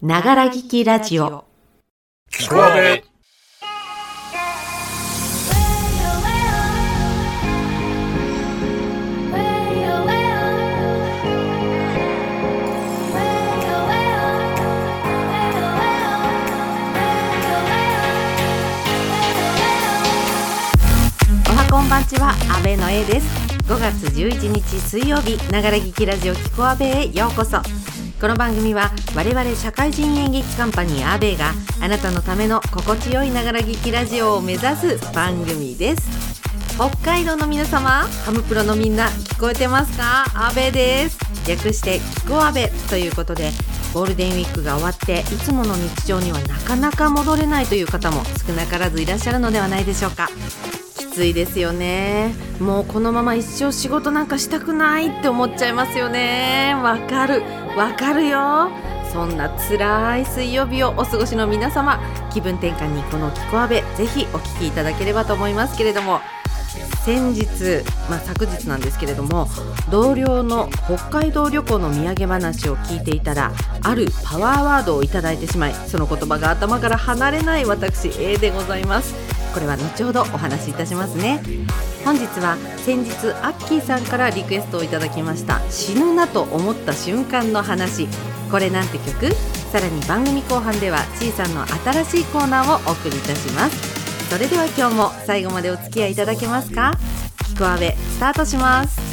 ながら聞きラジオ。聞こえおはこんばんちは阿部の A です。5月11日水曜日ながら聞きラジオキコアベへようこそこの番組は我々社会人演劇カンパニーアベがあなたのための心地よいながら聞きラジオを目指す番組です。北海道の皆様ハムプロのみんな聞こえてますか？アベです。略してキコアベということでゴールデンウィークが終わっていつもの日常にはなかなか戻れないという方も少なからずいらっしゃるのではないでしょうか。きついですよね。もうこのまま一生仕事なんかしたくないって思っちゃいますよね。わかる。わかるよ。そんな辛い水曜日をお過ごしの皆様気分転換にこの「キコアベ」ぜひお聞きいただければと思いますけれども。先日、まあ、昨日なんですけれども同僚の北海道旅行の土産話を聞いていたらあるパワーワードをいただいてしまいその言葉が頭から離れない私 A でございます。これは後ほどお話しいたしますね。本日は先日アッキーさんからリクエストをいただきました死ぬなと思った瞬間の話。これなんて曲？さらに番組後半ではちいさんの新しいコーナーをお送りいたします。それでは今日も最後までお付き合いいただけますか？キクアベスタートします。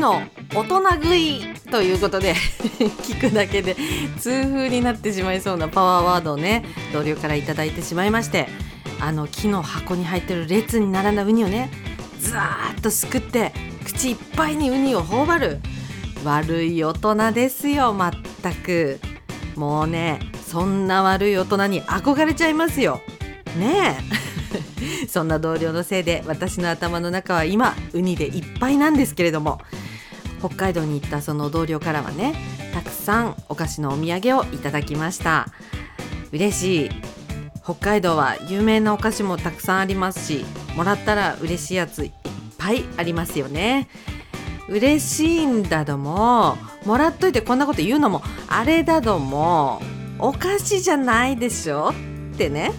の大人食いということで 聞くだけで痛風になってしまいそうなパワーワードをね同僚からいただいてしまいましてあの木の箱に入ってる列に並んだウニをねずーっとすくって口いっぱいにウニを頬張る悪い大人ですよまったく。もうねそんな悪い大人に憧れちゃいますよ。ねえ。そんな同僚のせいで私の頭の中は今ウニでいっぱいなんですけれども北海道に行ったその同僚からはねたくさんお菓子のお土産をいただきました。嬉しい。北海道は有名なお菓子もたくさんありますしもらったら嬉しいやついっぱいありますよね。嬉しいんだどももらっといてこんなこと言うのもあれだどもお菓子じゃないでしょってね。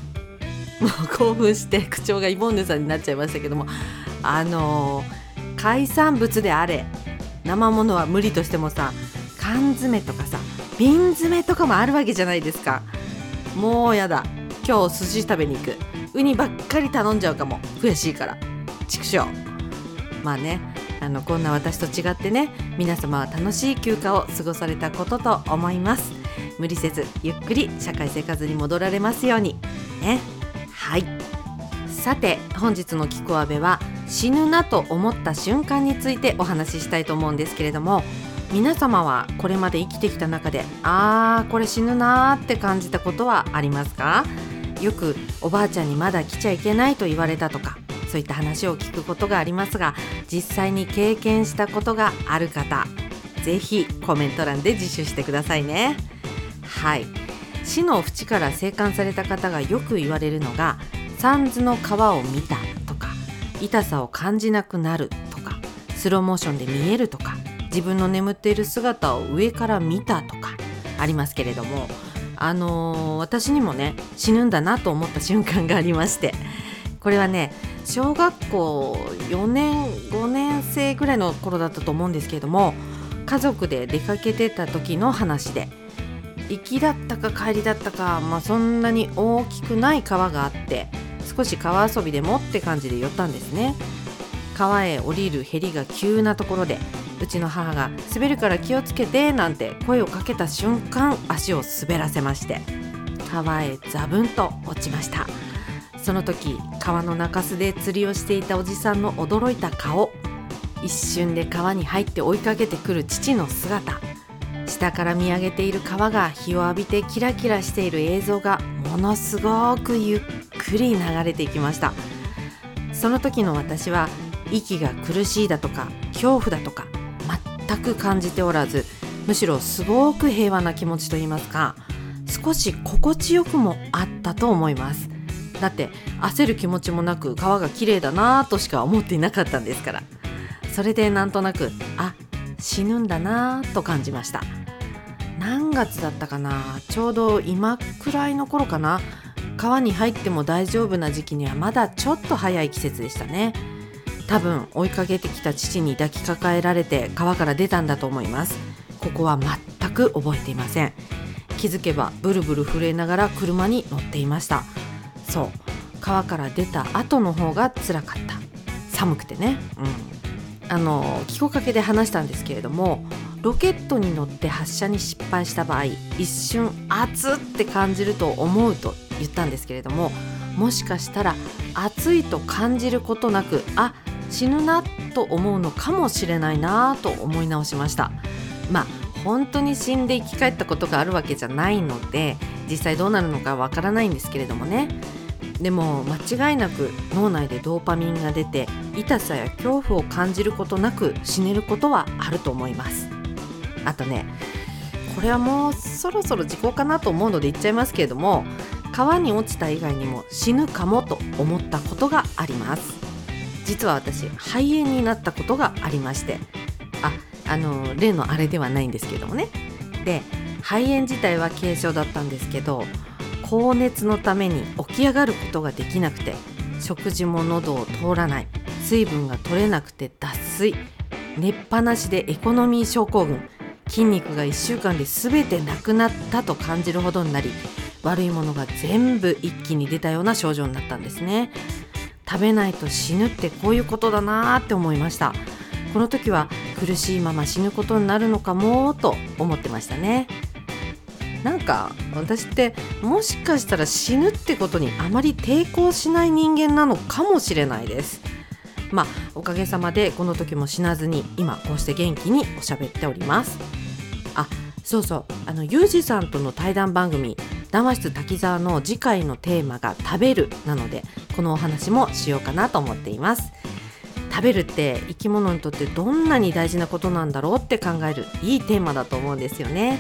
もう興奮して口調がイボンヌさんになっちゃいましたけどもあのー海産物であれ生ものは無理としてもさ缶詰とかさ瓶詰とかもあるわけじゃないですか。もうやだ。今日寿司食べに行く。ウニばっかり頼んじゃうかも。悔しいから。畜生。まあね。あのこんな私と違ってね。皆様は楽しい休暇を過ごされたことと思います。無理せずゆっくり社会生活に戻られますように。ね。はい。さて本日の「キコアベ」は死ぬなと思った瞬間についてお話ししたいと思うんですけれども皆様はこれまで生きてきた中であーこれ死ぬなーって感じたことはありますか？よくおばあちゃんにまだ来ちゃいけないと言われたとかそういった話を聞くことがありますが実際に経験したことがある方ぜひコメント欄で自首してくださいね。はい。死の淵から生還された方がよく言われるのが三途の川を見た。痛さを感じなくなるとかスローモーションで見えるとか自分の眠っている姿を上から見たとかありますけれどもあのー私にもね死ぬんだなと思った瞬間がありましてこれはね小学校4年5年生ぐらいの頃だったと思うんですけれども家族で出かけてた時の話で行きだったか帰りだったか、まあ、そんなに大きくない川があって少し川遊びでもって感じで寄ったんですね。川へ降りるへりが急なところでうちの母が「滑るから気をつけて」なんて声をかけた瞬間足を滑らせまして川へザブンと落ちました。その時川の中州で釣りをしていたおじさんの驚いた顔一瞬で川に入って追いかけてくる父の姿下から見上げている川が日を浴びてキラキラしている映像がものすごくゆっくり流れていきました。その時の私は息が苦しいだとか恐怖だとか全く感じておらずむしろすごく平和な気持ちといいますか少し心地よくもあったと思います。だって焦る気持ちもなく川が綺麗だなぁとしか思っていなかったんですから。それでなんとなくあ死ぬんだなぁと感じました。何月だったかな？ちょうど今くらいの頃かな？川に入っても大丈夫な時期にはまだちょっと早い季節でしたね。多分追いかけてきた父に抱きかかえられて川から出たんだと思います。ここは全く覚えていません。気づけばブルブル震えながら車に乗っていました。そう。川から出た後の方が辛かった。寒くてね。うん。あの気候かけで話したんですけれどもロケットに乗って発射に失敗した場合一瞬熱って感じると思うと言ったんですけれどももしかしたら暑いと感じることなくあ死ぬなと思うのかもしれないなと思い直しました。まあ本当に死んで生き返ったことがあるわけじゃないので実際どうなるのかわからないんですけれどもね。でも間違いなく脳内でドーパミンが出て痛さや恐怖を感じることなく死ねることはあると思います。あとねこれはもうそろそろ時効かなと思うので言っちゃいますけれども川に落ちた以外にも死ぬかもと思ったことがあります。実は私肺炎になったことがありまして。ああの例のあれではないんですけどもね。で肺炎自体は軽症だったんですけど高熱のために起き上がることができなくて食事も喉を通らない。水分が取れなくて脱水。寝っぱなしでエコノミー症候群。筋肉が1週間で全てなくなったと感じるほどになり悪いものが全部一気に出たような症状になったんですね。食べないと死ぬってこういうことだなーって思いました。この時は苦しいまま死ぬことになるのかもと思ってましたね。なんか私ってもしかしたら死ぬってことにあまり抵抗しない人間なのかもしれないです。まあおかげさまでこの時も死なずに今こうして元気におしゃべっております。あそうそう。あのユージさんとの対談番組談話室滝沢の次回のテーマが食べるなのでこのお話もしようかなと思っています。食べるって生き物にとってどんなに大事なことなんだろうって考えるいいテーマだと思うんですよね。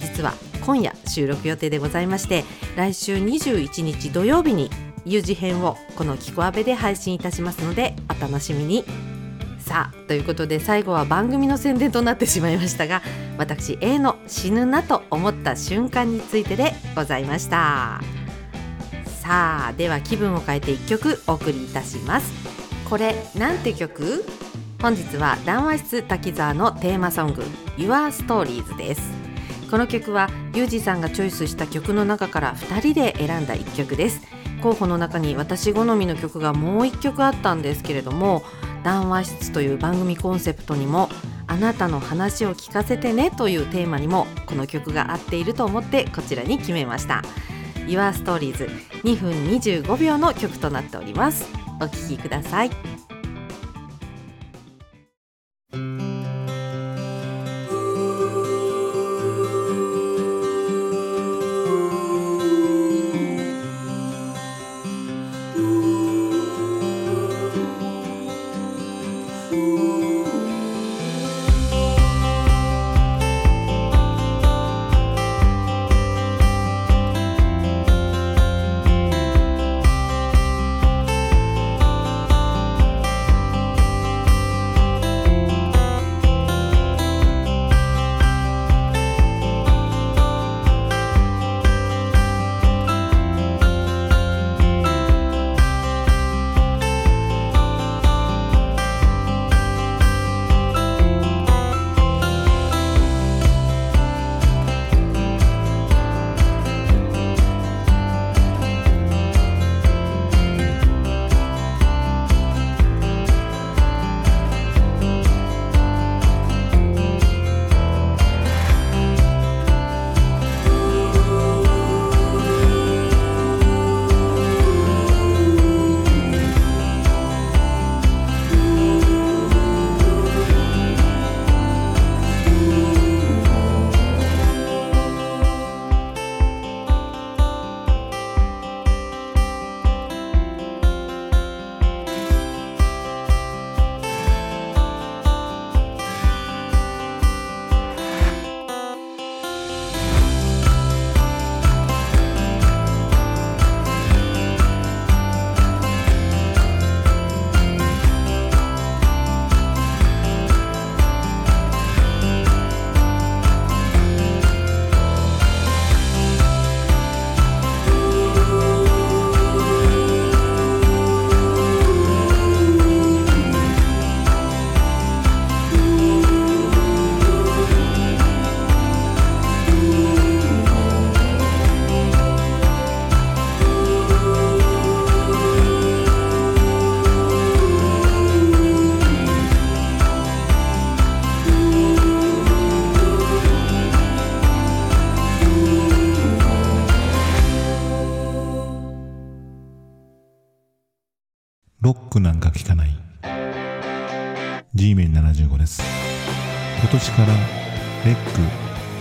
実は今夜収録予定でございまして来週21日土曜日に有事編をこの「キコアベ」で配信いたしますのでお楽しみに。さあということで最後は番組の宣伝となってしまいましたが私 A の死ぬなと思った瞬間についてでございました。さあでは気分を変えて1曲お送りいたします。これなんて曲？本日は談話室滝沢のテーマソング Your Stories です。この曲はユージさんがチョイスした曲の中から2人で選んだ1曲です。候補の中に私好みの曲がもう1曲あったんですけれども談話室という番組コンセプトにもあなたの話を聞かせてねというテーマにもこの曲が合っていると思ってこちらに決めました。Your Stories 2分25秒の曲となっております。お聴きください。年からレック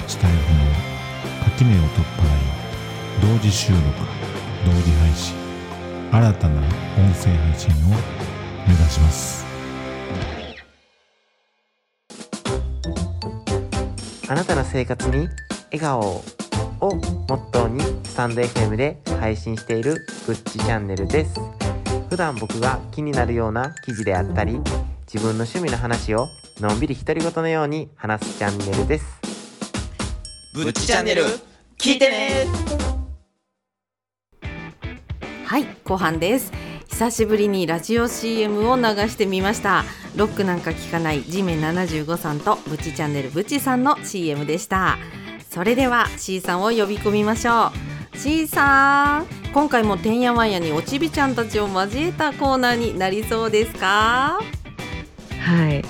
スタイフの垣根を取っ払い同時収録同時配信新たな音声配信を目指します。あなたの生活に笑顔ををモットーにスタンド FM で配信しているぶっちチャンネルです。普段僕が気になるような記事であったり自分の趣味の話をのんびり独り言のように話すチャンネルです。ぶっちチャンネル聞いてね。はい後半です。久しぶりにラジオ CM を流してみました。ロックなんか聞かない地面75さんとブチチャンネルブチさんの CM でした。それでは C さんを呼び込みましょう。C さん今回もてんやわんやにおちびちゃんたちを交えたコーナーになりそうですか？はい。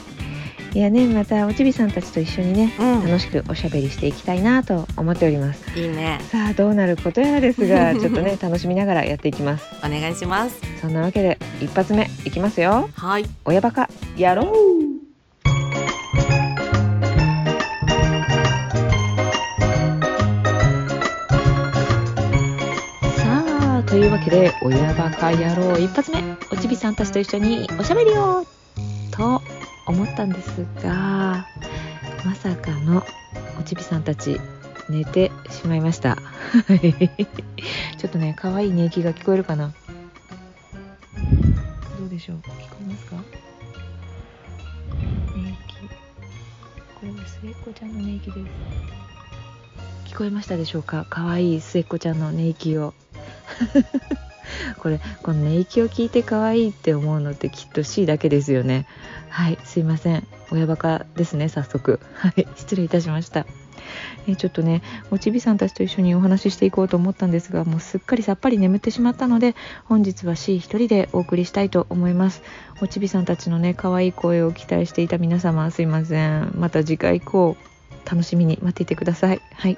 いやね、またおちびさんたちと一緒にね、うん楽しくおしゃべりしていきたいなと思っております。いいねさあどうなることやらですが、ちょっとね楽しみながらやっていきます。お願いしますそんなわけで一発目いきますよ。はい親バカやろう。さあというわけで親バカ野郎一発目おちびさんたちと一緒におしゃべりをと思ったんですがまさかのおちびさんたち寝てしまいました。ちょっとね可愛い寝息が聞こえるかな。どうでしょう？聞こえますか？寝息。これは末っ子ちゃんの寝息です。聞こえましたでしょうか？可愛い末っ子ちゃんの寝息を。これこの寝息を聞いて可愛いって思うのってきっと C だけですよね。はいすいません。親バカですね早速。はい失礼いたしました。えちょっとねおちびさんたちと一緒にお話ししていこうと思ったんですがもうすっかりさっぱり眠ってしまったので本日は C 一人でお送りしたいと思います。おちびさんたちのね可愛い声を期待していた皆様すいません。また次回以降楽しみに待っていてください。はい。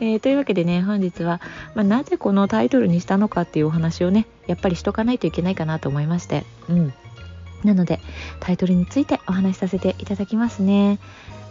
えーというわけでね本日は、まあ、なぜこのタイトルにしたのかっていうお話をねやっぱりしとかないといけないかなと思いましてうん。なのでタイトルについてお話しさせていただきますね。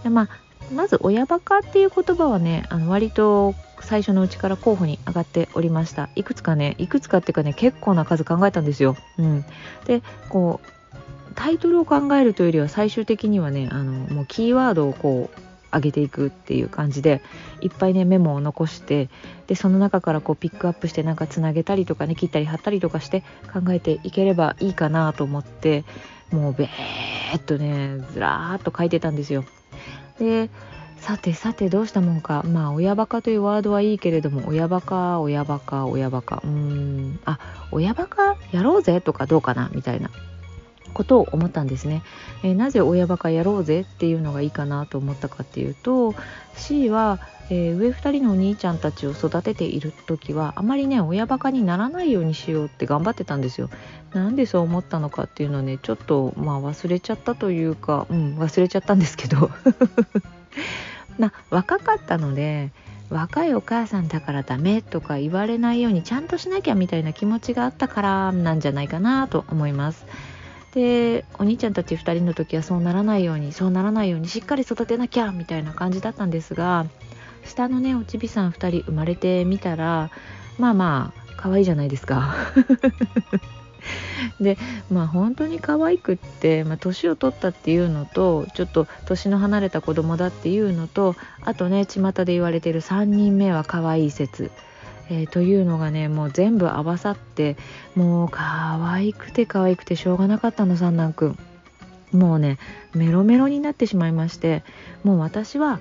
でまあまず親バカっていう言葉はねあの割と最初のうちから候補に上がっておりました。いくつかねいくつかっていうかね結構な数考えたんですよ、うん、でこうタイトルを考えるというよりは最終的にはねあのもうキーワードをこう上げていくっていう感じでいっぱいねメモを残してでその中からこうピックアップしてなんかつなげたりとかね切ったり貼ったりとかして考えていければいいかなと思ってもうべーっとねずらーっと書いてたんですよ。でさてさてどうしたもんか。まあ親バカというワードはいいけれども親バカ親バカ親バカ。うーん。あ親バカやろうぜとかどうかなみたいな。ことを思ったんですね、えーなぜ親バカやろうぜっていうのがいいかなと思ったかっていうと C は、えー上2人のお兄ちゃんたちを育てている時はあまりね親バカにならないようにしようって頑張ってたんですよ。なんでそう思ったのかっていうのはねちょっとまあ忘れちゃったというかうん忘れちゃったんですけど。な若かったので若いお母さんだからダメとか言われないようにちゃんとしなきゃみたいな気持ちがあったからなんじゃないかなと思います。でお兄ちゃんたち2人の時はそうならないようにそうならないようにしっかり育てなきゃみたいな感じだったんですが下のねおちびさん2人生まれてみたらまあまあ可愛いじゃないですか。でまあ本当に可愛くって、まあ、年を取ったっていうのとちょっと年の離れた子供だっていうのとあとね巷で言われてる3人目は可愛い説、えーというのがねもう全部合わさってもう可愛くて可愛くてしょうがなかったの三男くん。もうねメロメロになってしまいましてもう私は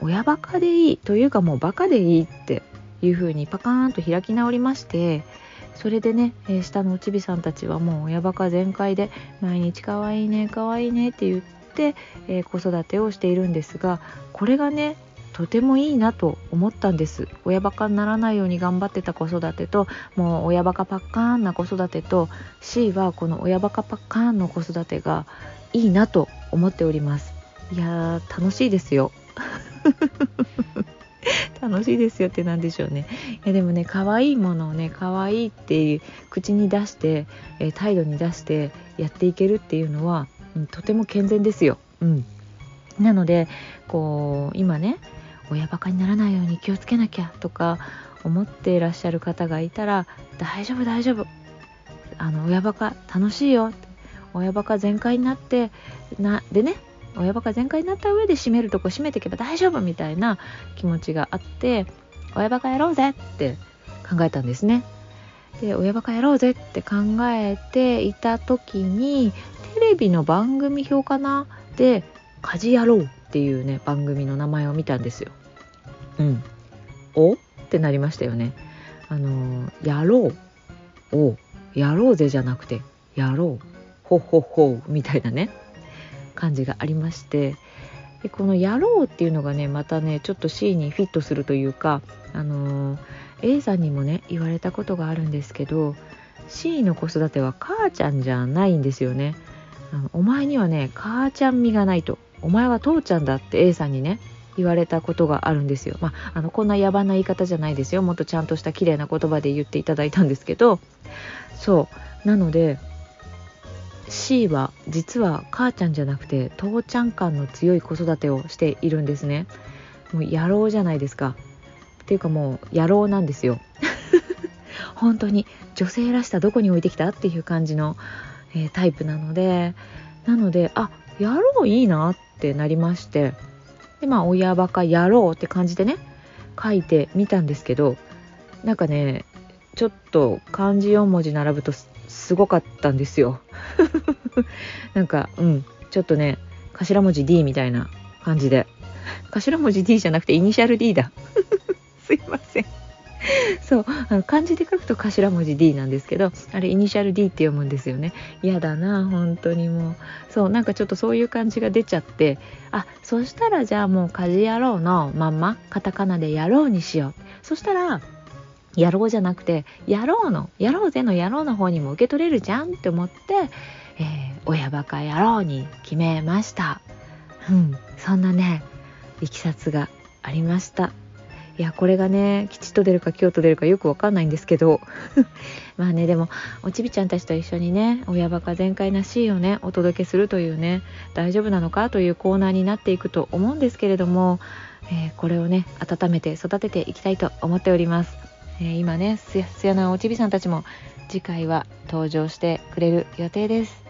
親バカでいいというかもうバカでいいっていう風にパカーンと開き直りましてそれでね、えー下のおちびさんたちはもう親バカ全開で毎日可愛いいね可愛いねって言って、えー子育てをしているんですがこれがねとてもいいなと思ったんです。親バカにならないように頑張ってた子育てともう親バカパッカーンな子育てと C はこの親バカパッカーンの子育てがいいなと思っております。いやー楽しいですよ。楽しいですよってなんでしょうね。いやでもね可愛いものをね可愛いっていう口に出して、え態度に出してやっていけるっていうのは、うんとても健全ですよ。うん、なのでこう今ね親バカにならないように気をつけなきゃとか思っていらっしゃる方がいたら大丈夫大丈夫あの親バカ楽しいよ親バカ全開になってなでね親バカ全開になった上で締めるとこ締めていけば大丈夫みたいな気持ちがあって親バカやろうぜって考えたんですね。で親バカやろうぜって考えていた時にテレビの番組表かなで「家事やろう」っていうね番組の名前を見たんですよ。うん。お？ってなりましたよね。あのやろうをやろうぜじゃなくてやろうほほほみたいなね感じがありましてでこの「やろう」っていうのがねまたねちょっと C にフィットするというかあのー A さんにもね言われたことがあるんですけど C の子育ては母ちゃんじゃないんですよね。あのお前にはね母ちゃん味がないとお前は父ちゃんだって A さんにね言われたことがあるんですよ。まあ、あのこんな野蛮な言い方じゃないですよもっとちゃんとした綺麗な言葉で言っていただいたんですけどそうなので C は実は母ちゃんじゃなくて父ちゃん感の強い子育てをしているんですね。もう野郎じゃないですか。っていうかもう野郎なんですよ。本当に女性らしさどこに置いてきた？っていう感じの、えータイプなのでなのであ野郎いいなっってなりましてでまあ親バカ野郎って感じでね書いてみたんですけどなんかねちょっと漢字4文字並ぶとすごかったんですよ。なんかうんちょっとね頭文字 D みたいな感じで。頭文字 D じゃなくてイニシャル D だ。すいません。そうあの漢字で書くと頭文字 D なんですけどあれイニシャル D って読むんですよね。嫌だな本当にもう。そうなんかちょっとそういう感じが出ちゃってあそしたらじゃあもう家事やろうのまんまカタカナでやろうにしよう。そしたらやろうじゃなくてやろうのやろうぜのやろうの方にも受け取れるじゃんって思って、えー親バカ野郎に決めました。うんそんなねいきさつがありました。いやこれがね吉と出るか京と出るかよくわかんないんですけど。まあねでもおちびちゃんたちと一緒にね親バカ全開な C をねお届けするというね大丈夫なのかというコーナーになっていくと思うんですけれども、えーこれをね温めて育てていきたいと思っております、えー今ねすやすやなおちびさんたちも次回は登場してくれる予定です。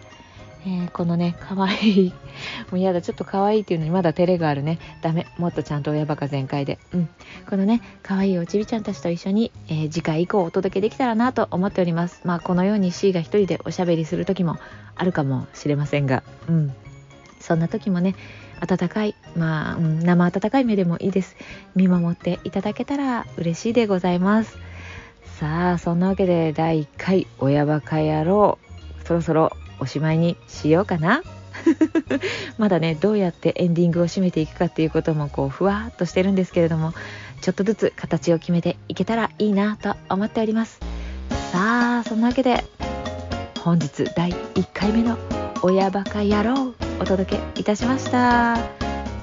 えーこのね可愛い もうやだちょっと可愛いっていうのにまだ照れがあるね。ダメもっとちゃんと親バカ全開で。うん。このね可愛いおちびちゃんたちと一緒に、えー次回以降お届けできたらなと思っております。まあこのように C が一人でおしゃべりする時もあるかもしれませんが。うん。そんな時もね温かいまあ、うん、生温かい目でもいいです。見守っていただけたら嬉しいでございます。さあそんなわけで第1回親バカ野郎。そろそろおしまいにしようかな。まだねどうやってエンディングを締めていくかっていうこともこうふわっとしてるんですけれどもちょっとずつ形を決めていけたらいいなと思っております。さあそんなわけで本日第1回目の「親バカ野郎」お届けいたしました。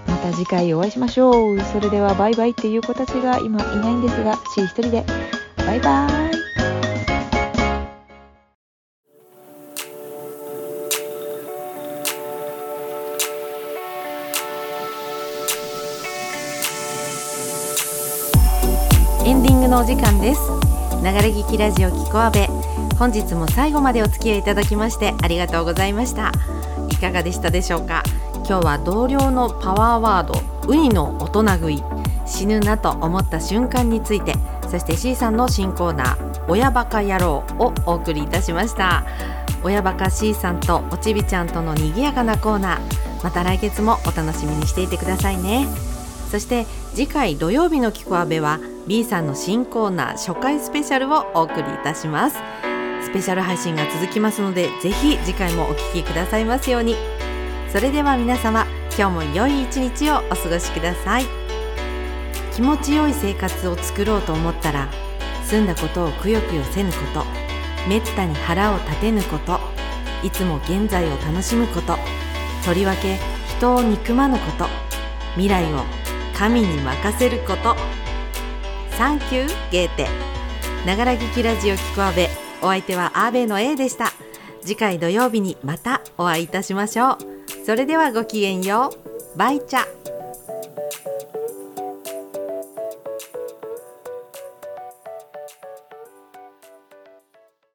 また次回お会いしましょう。それではバイバイっていう子たちが今いないんですが C 一人で。バイバイ。のお時間です。流れ聞きラジオキコアベ本日も最後までお付き合いいただきましてありがとうございました。いかがでしたでしょうか？今日は同僚のパワーワードウニの大人食い。死ぬなと思った瞬間についてそして C さんの新コーナー親バカ野郎をお送りいたしました。親バカ C さんとおちびちゃんとの賑やかなコーナー。また来月もお楽しみにしていてくださいね。そして次回土曜日のキコアベは B さんの新コーナー初回スペシャルをお送りいたします。スペシャル配信が続きますのでぜひ次回もお聞きくださいますように。それでは皆様今日も良い一日をお過ごしください。気持ちよい生活を作ろうと思ったら済んだことをくよくよせぬことめったに腹を立てぬこといつも現在を楽しむこととりわけ人を憎まぬこと未来を神に任せることサンキューゲーテ。ながら聞きラジオ聞くアベお相手はアーベの A でした。次回土曜日にまたお会いいたしましょう。それではごきげんよう。バイチャ。